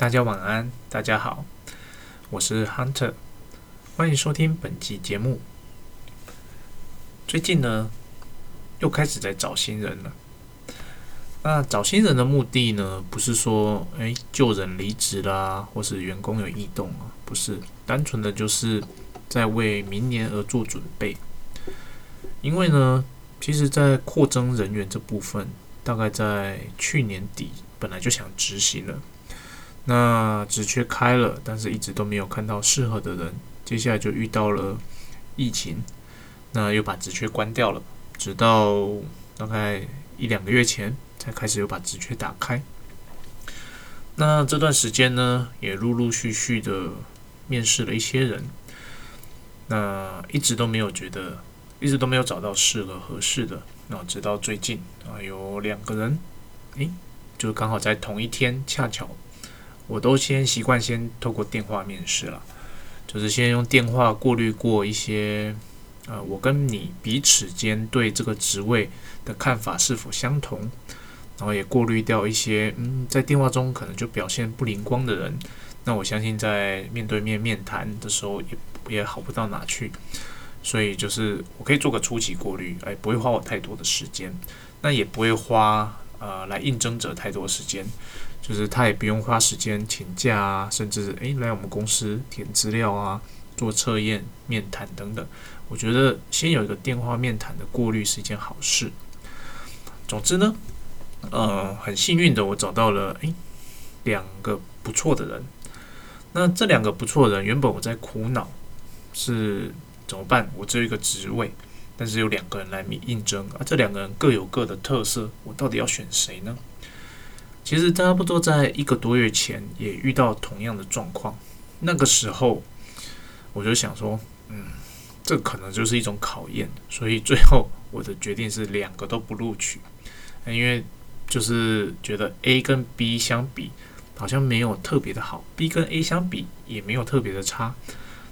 大家晚安，大家好，我是 Hunter，欢迎收听本期节目。最近呢，又开始在找新人了。那找新人的目的呢，不是说诶旧人离职啦，或是员工有异动啊，不是，单纯的就是在为明年而做准备。因为呢，其实，在扩增人员这部分，大概在去年底本来就想执行了。那职缺开了，但是一直都没有看到适合的人。接下来就遇到了疫情，那又把职缺关掉了。直到大概一两个月前，才开始又把职缺打开。那这段时间呢，也陆陆续续的面试了一些人，那一直都没有觉得，一直都没有找到适合合适的。那直到最近啊，有两个人，诶，就刚好在同一天，恰巧。我都先习惯先透过电话面试了，就是先用电话过滤过一些，呃，我跟你彼此间对这个职位的看法是否相同，然后也过滤掉一些，嗯，在电话中可能就表现不灵光的人，那我相信在面对面面谈的时候也也好不到哪去，所以就是我可以做个初级过滤，哎，不会花我太多的时间，那也不会花呃来应征者太多时间。就是他也不用花时间请假啊，甚至诶来我们公司填资料啊、做测验、面谈等等。我觉得先有一个电话面谈的过滤是一件好事。总之呢，呃，很幸运的我找到了诶两个不错的人。那这两个不错的人，原本我在苦恼是怎么办？我只有一个职位，但是有两个人来应应征啊，这两个人各有各的特色，我到底要选谁呢？其实差不多在一个多月前也遇到同样的状况，那个时候我就想说，嗯，这可能就是一种考验，所以最后我的决定是两个都不录取，因为就是觉得 A 跟 B 相比好像没有特别的好，B 跟 A 相比也没有特别的差，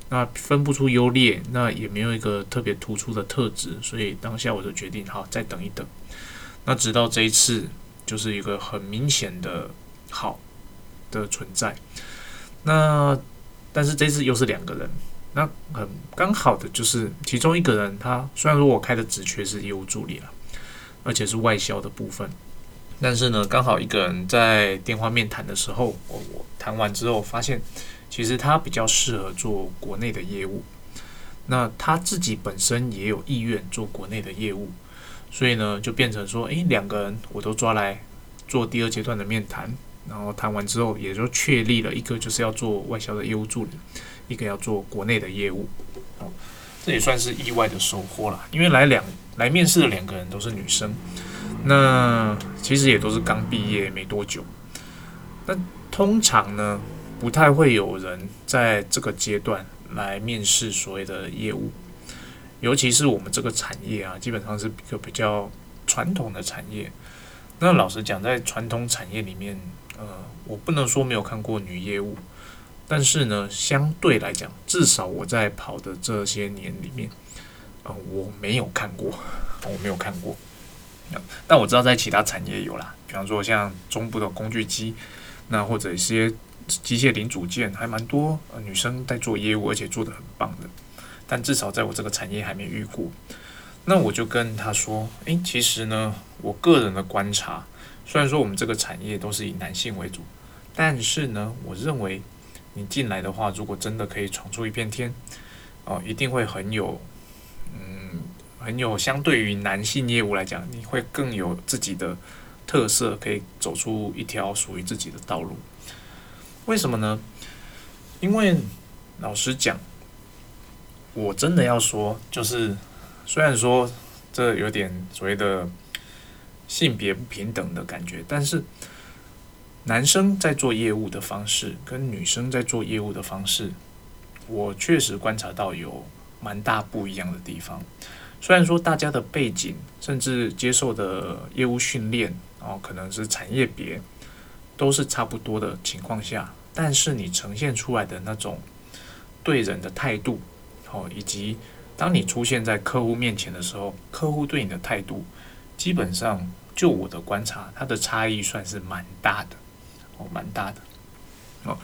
那分不出优劣，那也没有一个特别突出的特质，所以当下我就决定好再等一等，那直到这一次。就是一个很明显的好的存在，那但是这次又是两个人，那很刚好的就是其中一个人，他虽然说我开的职缺是业务助理了，而且是外销的部分，但是呢，刚好一个人在电话面谈的时候，我我谈完之后发现，其实他比较适合做国内的业务，那他自己本身也有意愿做国内的业务。所以呢，就变成说，诶，两个人我都抓来做第二阶段的面谈，然后谈完之后，也就确立了一个就是要做外销的业务助理，一个要做国内的业务。哦，这也算是意外的收获了，因为来两来面试的两个人都是女生，那其实也都是刚毕业没多久。那通常呢，不太会有人在这个阶段来面试所谓的业务。尤其是我们这个产业啊，基本上是一个比较传统的产业。那老实讲，在传统产业里面，呃，我不能说没有看过女业务，但是呢，相对来讲，至少我在跑的这些年里面，啊，我没有看过，我没有看过。但我知道在其他产业有啦，比方说像中部的工具机，那或者一些机械零组件，还蛮多女生在做业务，而且做的很棒的。但至少在我这个产业还没遇过，那我就跟他说：“诶，其实呢，我个人的观察，虽然说我们这个产业都是以男性为主，但是呢，我认为你进来的话，如果真的可以闯出一片天，哦，一定会很有，嗯，很有相对于男性业务来讲，你会更有自己的特色，可以走出一条属于自己的道路。为什么呢？因为老实讲。”我真的要说，就是虽然说这有点所谓的性别不平等的感觉，但是男生在做业务的方式跟女生在做业务的方式，我确实观察到有蛮大不一样的地方。虽然说大家的背景甚至接受的业务训练，哦，可能是产业别都是差不多的情况下，但是你呈现出来的那种对人的态度。哦，以及当你出现在客户面前的时候，客户对你的态度，基本上就我的观察，它的差异算是蛮大的，哦，蛮大的。哦，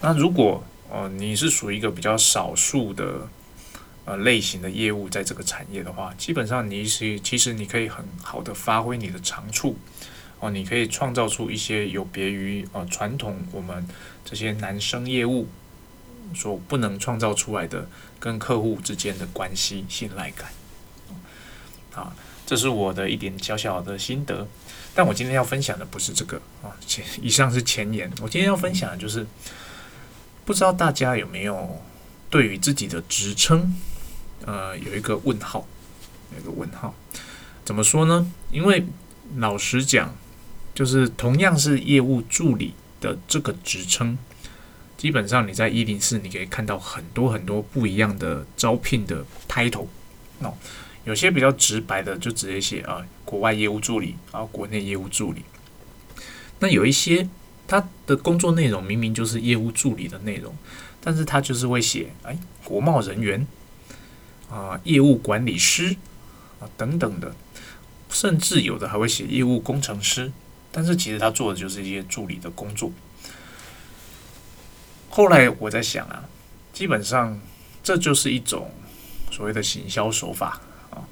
那如果哦你是属于一个比较少数的呃类型的业务，在这个产业的话，基本上你是其实你可以很好的发挥你的长处哦，你可以创造出一些有别于呃传统我们这些男生业务所不能创造出来的跟客户之间的关系信赖感。啊，这是我的一点小小的心得，但我今天要分享的不是这个啊，前以上是前言。我今天要分享的就是，不知道大家有没有对于自己的职称，呃，有一个问号，有一个问号。怎么说呢？因为老实讲，就是同样是业务助理的这个职称，基本上你在一零四你可以看到很多很多不一样的招聘的 title，哦。有些比较直白的，就直接写啊，国外业务助理啊，国内业务助理。那有一些他的工作内容明明就是业务助理的内容，但是他就是会写哎，国贸人员啊，业务管理师啊等等的，甚至有的还会写业务工程师，但是其实他做的就是一些助理的工作。后来我在想啊，基本上这就是一种所谓的行销手法啊。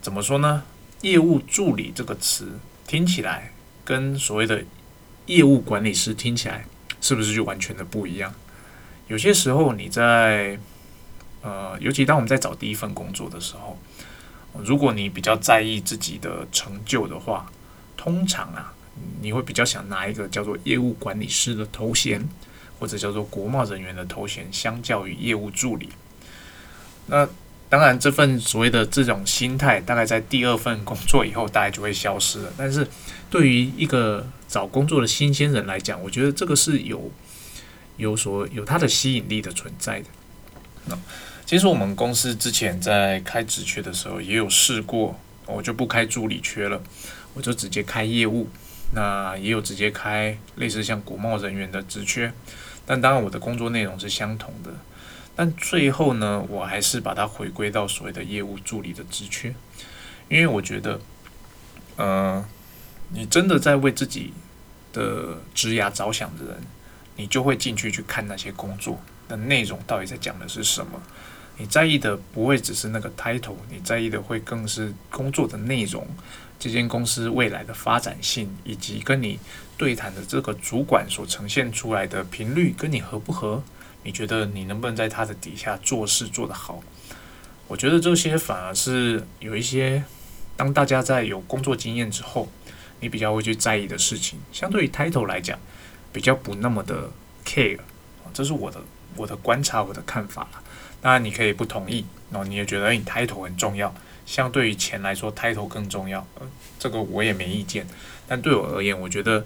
怎么说呢？业务助理这个词听起来跟所谓的业务管理师听起来是不是就完全的不一样？有些时候你在呃，尤其当我们在找第一份工作的时候，如果你比较在意自己的成就的话，通常啊，你会比较想拿一个叫做业务管理师的头衔，或者叫做国贸人员的头衔，相较于业务助理，那。当然，这份所谓的这种心态，大概在第二份工作以后，大概就会消失了。但是，对于一个找工作的新鲜人来讲，我觉得这个是有有所有它的吸引力的存在的。那其实我们公司之前在开职缺的时候，也有试过，我就不开助理缺了，我就直接开业务。那也有直接开类似像国贸人员的职缺，但当然我的工作内容是相同的。但最后呢，我还是把它回归到所谓的业务助理的职缺，因为我觉得，呃，你真的在为自己的职涯着想的人，你就会进去去看那些工作的内容到底在讲的是什么。你在意的不会只是那个 title，你在意的会更是工作的内容，这间公司未来的发展性，以及跟你对谈的这个主管所呈现出来的频率跟你合不合。你觉得你能不能在他的底下做事做得好？我觉得这些反而是有一些，当大家在有工作经验之后，你比较会去在意的事情。相对于 title 来讲，比较不那么的 care。这是我的我的观察，我的看法。当然你可以不同意，然后你也觉得你 title 很重要，相对于钱来说，title 更重要。呃，这个我也没意见。但对我而言，我觉得。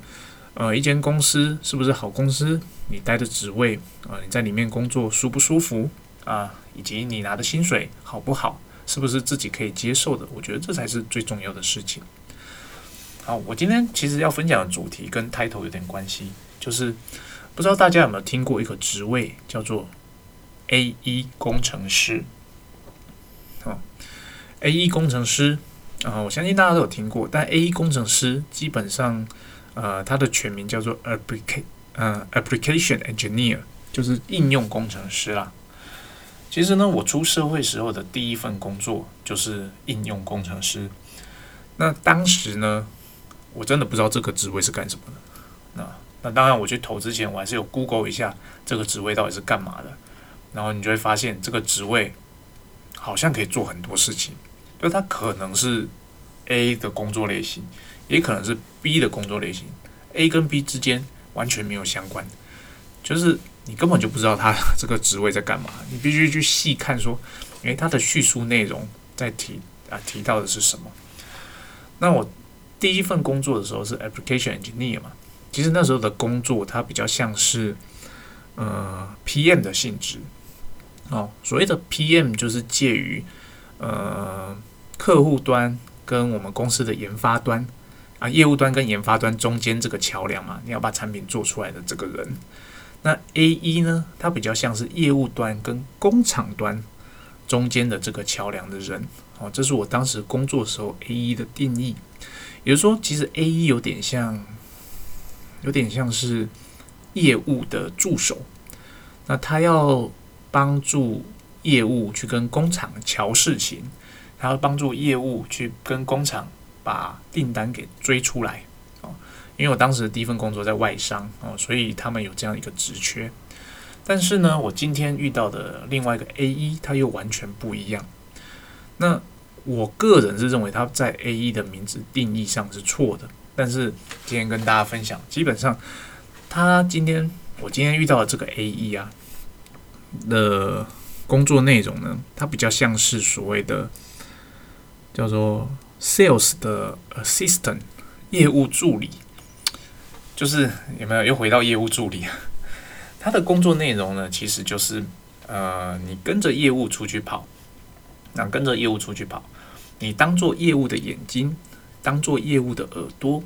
呃，一间公司是不是好公司？你待的职位啊，你在里面工作舒不舒服啊？以及你拿的薪水好不好？是不是自己可以接受的？我觉得这才是最重要的事情。好，我今天其实要分享的主题跟 title 有点关系，就是不知道大家有没有听过一个职位叫做 A E 工程师。，A E 工程师啊，我相信大家都有听过，但 A E 工程师基本上。呃，它的全名叫做 application，呃，application engineer，就是应用工程师啦。其实呢，我出社会时候的第一份工作就是应用工程师。那当时呢，我真的不知道这个职位是干什么的。那那当然，我去投之前，我还是有 Google 一下这个职位到底是干嘛的。然后你就会发现，这个职位好像可以做很多事情，就它可能是 A 的工作类型。也可能是 B 的工作类型，A 跟 B 之间完全没有相关，就是你根本就不知道他这个职位在干嘛，你必须去细看说，诶，他的叙述内容在提啊提到的是什么？那我第一份工作的时候是 application engineer 嘛，其实那时候的工作它比较像是呃 PM 的性质。哦，所谓的 PM 就是介于呃客户端跟我们公司的研发端。啊，业务端跟研发端中间这个桥梁嘛，你要把产品做出来的这个人，那 A E 呢，它比较像是业务端跟工厂端中间的这个桥梁的人。哦，这是我当时工作时候 A E 的定义。也就是说，其实 A E 有点像，有点像是业务的助手。那他要帮助业务去跟工厂瞧事情，他要帮助业务去跟工厂把订单给追出来哦。因为我当时的第一份工作在外商哦，所以他们有这样一个职缺。但是呢，我今天遇到的另外一个 A 一，他又完全不一样。那我个人是认为他在 A 一的名字定义上是错的。但是今天跟大家分享，基本上他今天我今天遇到的这个 A 一啊的工作内容呢，它比较像是所谓的叫做 Sales 的 Assistant 业务助理，就是有没有又回到业务助理啊？他的工作内容呢，其实就是呃，你跟着业务出去跑，那跟着业务出去跑，你当做业务的眼睛，当做业务的耳朵，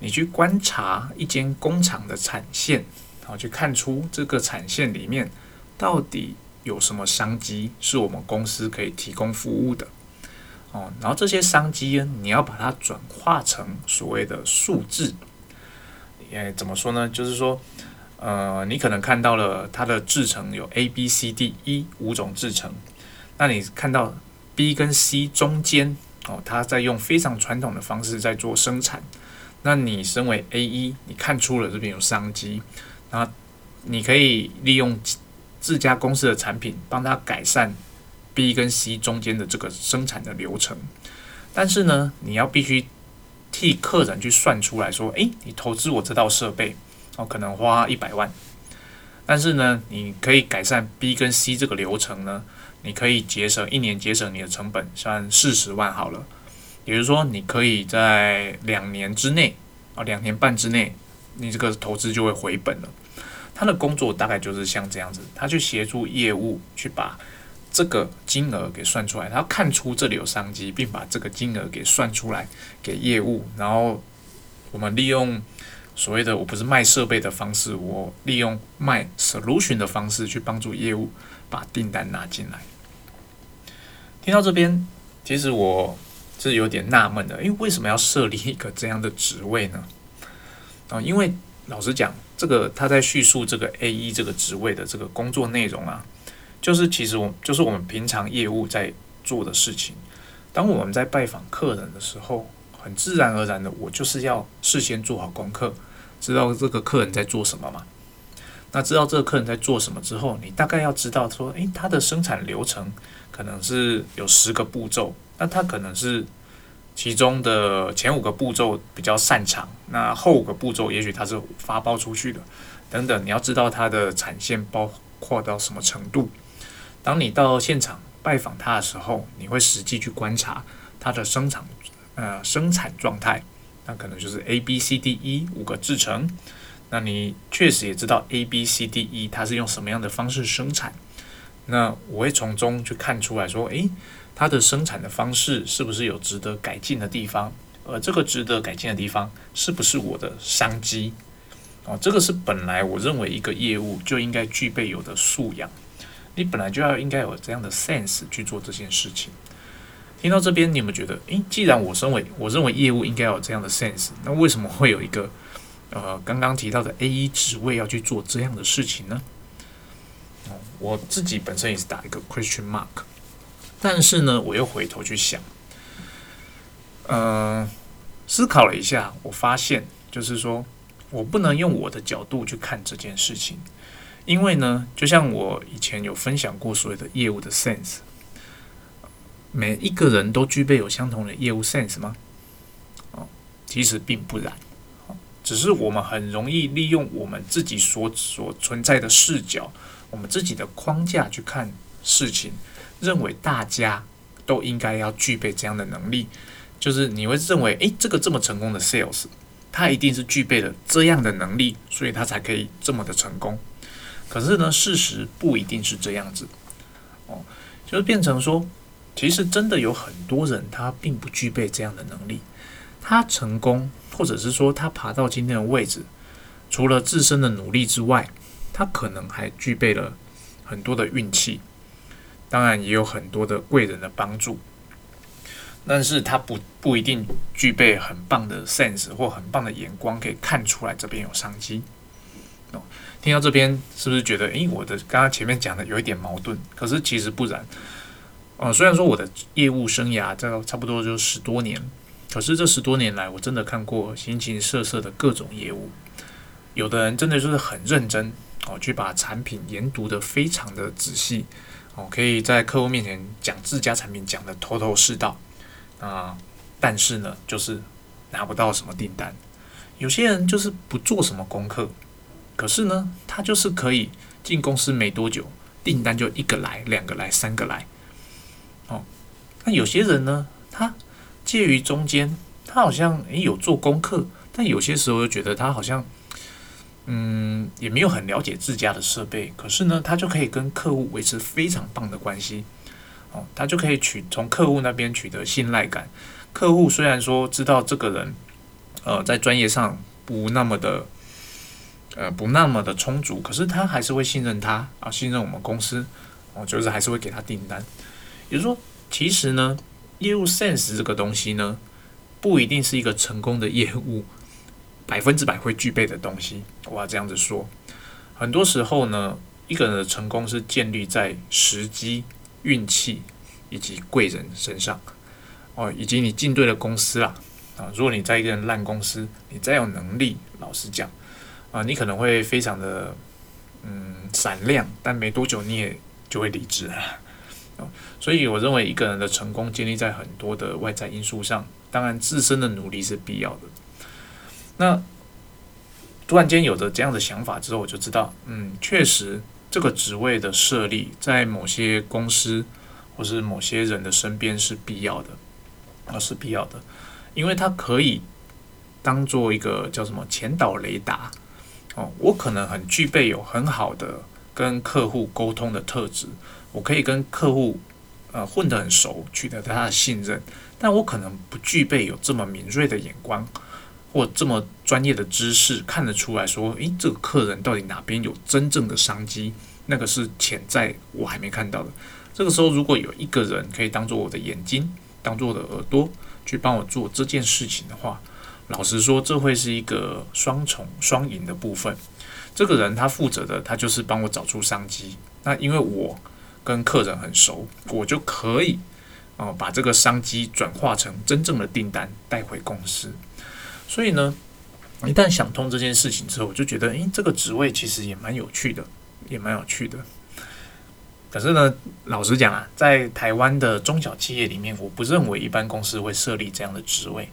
你去观察一间工厂的产线，然后去看出这个产线里面到底有什么商机是我们公司可以提供服务的哦。然后这些商机呢，你要把它转化成所谓的数字，也怎么说呢？就是说。呃，你可能看到了它的制成有 A、B、C、D、E 五种制成，那你看到 B 跟 C 中间哦，它在用非常传统的方式在做生产。那你身为 A 一，你看出了这边有商机，那你可以利用自家公司的产品帮他改善 B 跟 C 中间的这个生产的流程。但是呢，你要必须替客人去算出来说，诶，你投资我这套设备。哦，可能花一百万，但是呢，你可以改善 B 跟 C 这个流程呢，你可以节省一年节省你的成本，算四十万好了。也就是说，你可以在两年之内啊，两年半之内，你这个投资就会回本了。他的工作大概就是像这样子，他去协助业务去把这个金额给算出来，他看出这里有商机，并把这个金额给算出来给业务，然后我们利用。所谓的我不是卖设备的方式，我利用卖 solution 的方式去帮助业务把订单拿进来。听到这边，其实我是有点纳闷的，因为为什么要设立一个这样的职位呢？啊，因为老实讲，这个他在叙述这个 A 一这个职位的这个工作内容啊，就是其实我就是我们平常业务在做的事情。当我们在拜访客人的时候，很自然而然的，我就是要事先做好功课。知道这个客人在做什么嘛？那知道这个客人在做什么之后，你大概要知道说，诶，他的生产流程可能是有十个步骤，那他可能是其中的前五个步骤比较擅长，那后五个步骤也许他是发包出去的，等等，你要知道他的产线包括到什么程度。当你到现场拜访他的时候，你会实际去观察他的生产呃生产状态。那可能就是 A B C D E 五个制成，那你确实也知道 A B C D E 它是用什么样的方式生产，那我会从中去看出来说，诶，它的生产的方式是不是有值得改进的地方？而这个值得改进的地方是不是我的商机？哦，这个是本来我认为一个业务就应该具备有的素养，你本来就要应该有这样的 sense 去做这件事情。听到这边，你有没有觉得，诶，既然我身为我认为业务应该有这样的 sense，那为什么会有一个呃刚刚提到的 A 一职位要去做这样的事情呢？哦，我自己本身也是打一个 question mark，但是呢，我又回头去想，呃，思考了一下，我发现就是说我不能用我的角度去看这件事情，因为呢，就像我以前有分享过所谓的业务的 sense。每一个人都具备有相同的业务 sense 吗？哦，其实并不然，只是我们很容易利用我们自己所所存在的视角，我们自己的框架去看事情，认为大家都应该要具备这样的能力，就是你会认为，诶，这个这么成功的 sales，他一定是具备了这样的能力，所以他才可以这么的成功。可是呢，事实不一定是这样子，哦，就是变成说。其实真的有很多人，他并不具备这样的能力。他成功，或者是说他爬到今天的位置，除了自身的努力之外，他可能还具备了很多的运气，当然也有很多的贵人的帮助。但是他不不一定具备很棒的 sense 或很棒的眼光，可以看出来这边有商机。哦，听到这边是不是觉得，诶，我的刚刚前面讲的有一点矛盾？可是其实不然。哦，虽然说我的业务生涯这差不多就十多年，可是这十多年来，我真的看过形形色色的各种业务。有的人真的就是很认真哦，去把产品研读的非常的仔细哦，可以在客户面前讲自家产品讲的头头是道啊，但是呢，就是拿不到什么订单。有些人就是不做什么功课，可是呢，他就是可以进公司没多久，订单就一个来、两个来、三个来。哦，那有些人呢，他介于中间，他好像诶有做功课，但有些时候又觉得他好像，嗯，也没有很了解自家的设备，可是呢，他就可以跟客户维持非常棒的关系。哦，他就可以取从客户那边取得信赖感。客户虽然说知道这个人。呃，在专业上不那么的，呃，不那么的充足，可是他还是会信任他啊，信任我们公司，哦，就是还是会给他订单。也就是说，其实呢，业务 sense 这个东西呢，不一定是一个成功的业务百分之百会具备的东西。我要这样子说，很多时候呢，一个人的成功是建立在时机、运气以及贵人身上，哦，以及你进对了公司啦。啊，如果你在一个人烂公司，你再有能力，老实讲，啊，你可能会非常的嗯闪亮，但没多久你也就会离职了。啊，所以我认为一个人的成功建立在很多的外在因素上，当然自身的努力是必要的。那突然间有着这样的想法之后，我就知道，嗯，确实这个职位的设立在某些公司或是某些人的身边是必要的，啊，是必要的。因为它可以当做一个叫什么前导雷达哦，我可能很具备有很好的跟客户沟通的特质，我可以跟客户呃混得很熟，取得他的信任，但我可能不具备有这么敏锐的眼光或这么专业的知识，看得出来说，诶，这个客人到底哪边有真正的商机，那个是潜在我还没看到的。这个时候，如果有一个人可以当做我的眼睛，当做我的耳朵。去帮我做这件事情的话，老实说，这会是一个双重双赢的部分。这个人他负责的，他就是帮我找出商机。那因为我跟客人很熟，我就可以哦把这个商机转化成真正的订单带回公司。所以呢，一旦想通这件事情之后，我就觉得，诶，这个职位其实也蛮有趣的，也蛮有趣的。可是呢，老实讲啊，在台湾的中小企业里面，我不认为一般公司会设立这样的职位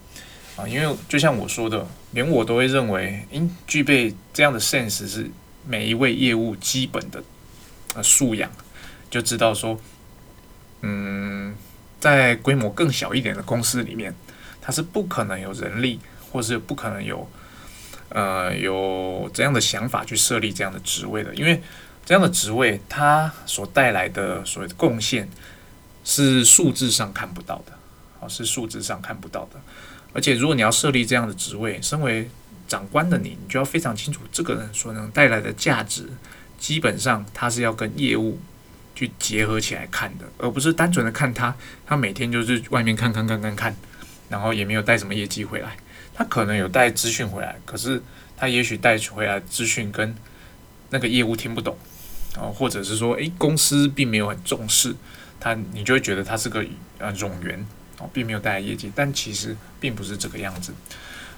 啊，因为就像我说的，连我都会认为，应具备这样的 sense 是每一位业务基本的呃素养，就知道说，嗯，在规模更小一点的公司里面，它是不可能有人力，或是不可能有呃有这样的想法去设立这样的职位的，因为。这样的职位，它所带来的所谓的贡献是数字上看不到的，啊，是数字上看不到的。而且，如果你要设立这样的职位，身为长官的你，你就要非常清楚这个人所能带来的价值，基本上他是要跟业务去结合起来看的，而不是单纯的看他，他每天就是外面看看看看看，然后也没有带什么业绩回来。他可能有带资讯回来，可是他也许带回来资讯跟那个业务听不懂。哦，或者是说，诶，公司并没有很重视他，你就会觉得他是个呃冗员哦，并没有带来业绩，但其实并不是这个样子。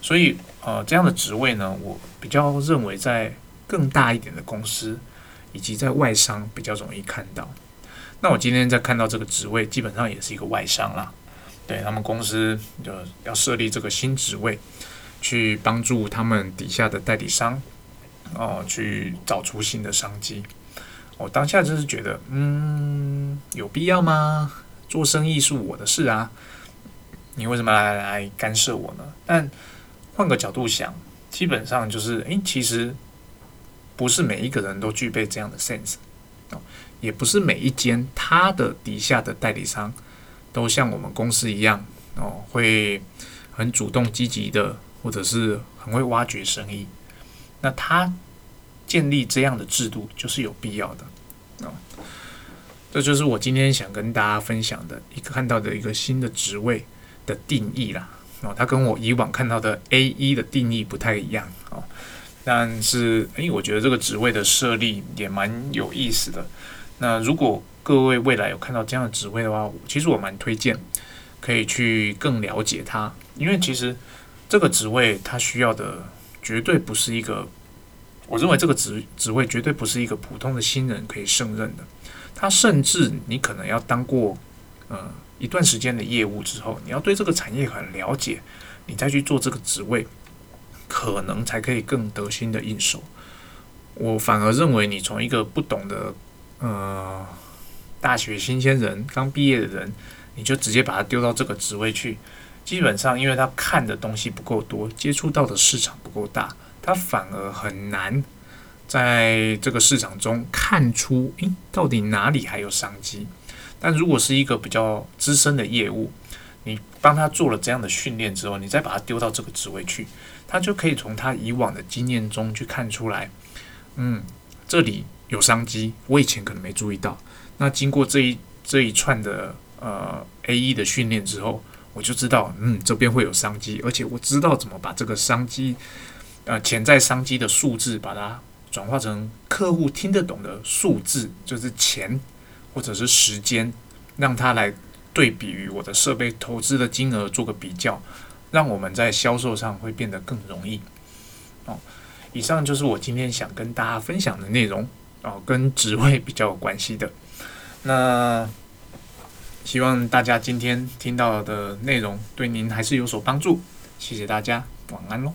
所以，呃，这样的职位呢，我比较认为在更大一点的公司以及在外商比较容易看到。那我今天在看到这个职位，基本上也是一个外商啦，对他们公司就要设立这个新职位，去帮助他们底下的代理商哦，去找出新的商机。我当下就是觉得，嗯，有必要吗？做生意是我的事啊，你为什么来来干涉我呢？但换个角度想，基本上就是，诶，其实不是每一个人都具备这样的 sense，哦，也不是每一间他的底下的代理商都像我们公司一样，哦，会很主动积极的，或者是很会挖掘生意。那他。建立这样的制度就是有必要的啊，这就是我今天想跟大家分享的一个看到的一个新的职位的定义啦。哦，它跟我以往看到的 A 一的定义不太一样哦。但是，诶，我觉得这个职位的设立也蛮有意思的。那如果各位未来有看到这样的职位的话，其实我蛮推荐可以去更了解它，因为其实这个职位它需要的绝对不是一个，我认为这个职职位绝对不是一个普通的新人可以胜任的。它甚至你可能要当过呃一段时间的业务之后，你要对这个产业很了解，你再去做这个职位。可能才可以更得心的应手。我反而认为，你从一个不懂的呃大学新鲜人刚毕业的人，你就直接把他丢到这个职位去，基本上因为他看的东西不够多，接触到的市场不够大，他反而很难在这个市场中看出，诶，到底哪里还有商机。但如果是一个比较资深的业务，你帮他做了这样的训练之后，你再把他丢到这个职位去。他就可以从他以往的经验中去看出来，嗯，这里有商机，我以前可能没注意到。那经过这一这一串的呃 A E 的训练之后，我就知道，嗯，这边会有商机，而且我知道怎么把这个商机，呃，潜在商机的数字，把它转化成客户听得懂的数字，就是钱或者是时间，让他来对比于我的设备投资的金额做个比较。让我们在销售上会变得更容易。哦，以上就是我今天想跟大家分享的内容哦，跟职位比较有关系的。那希望大家今天听到的内容对您还是有所帮助。谢谢大家，晚安喽。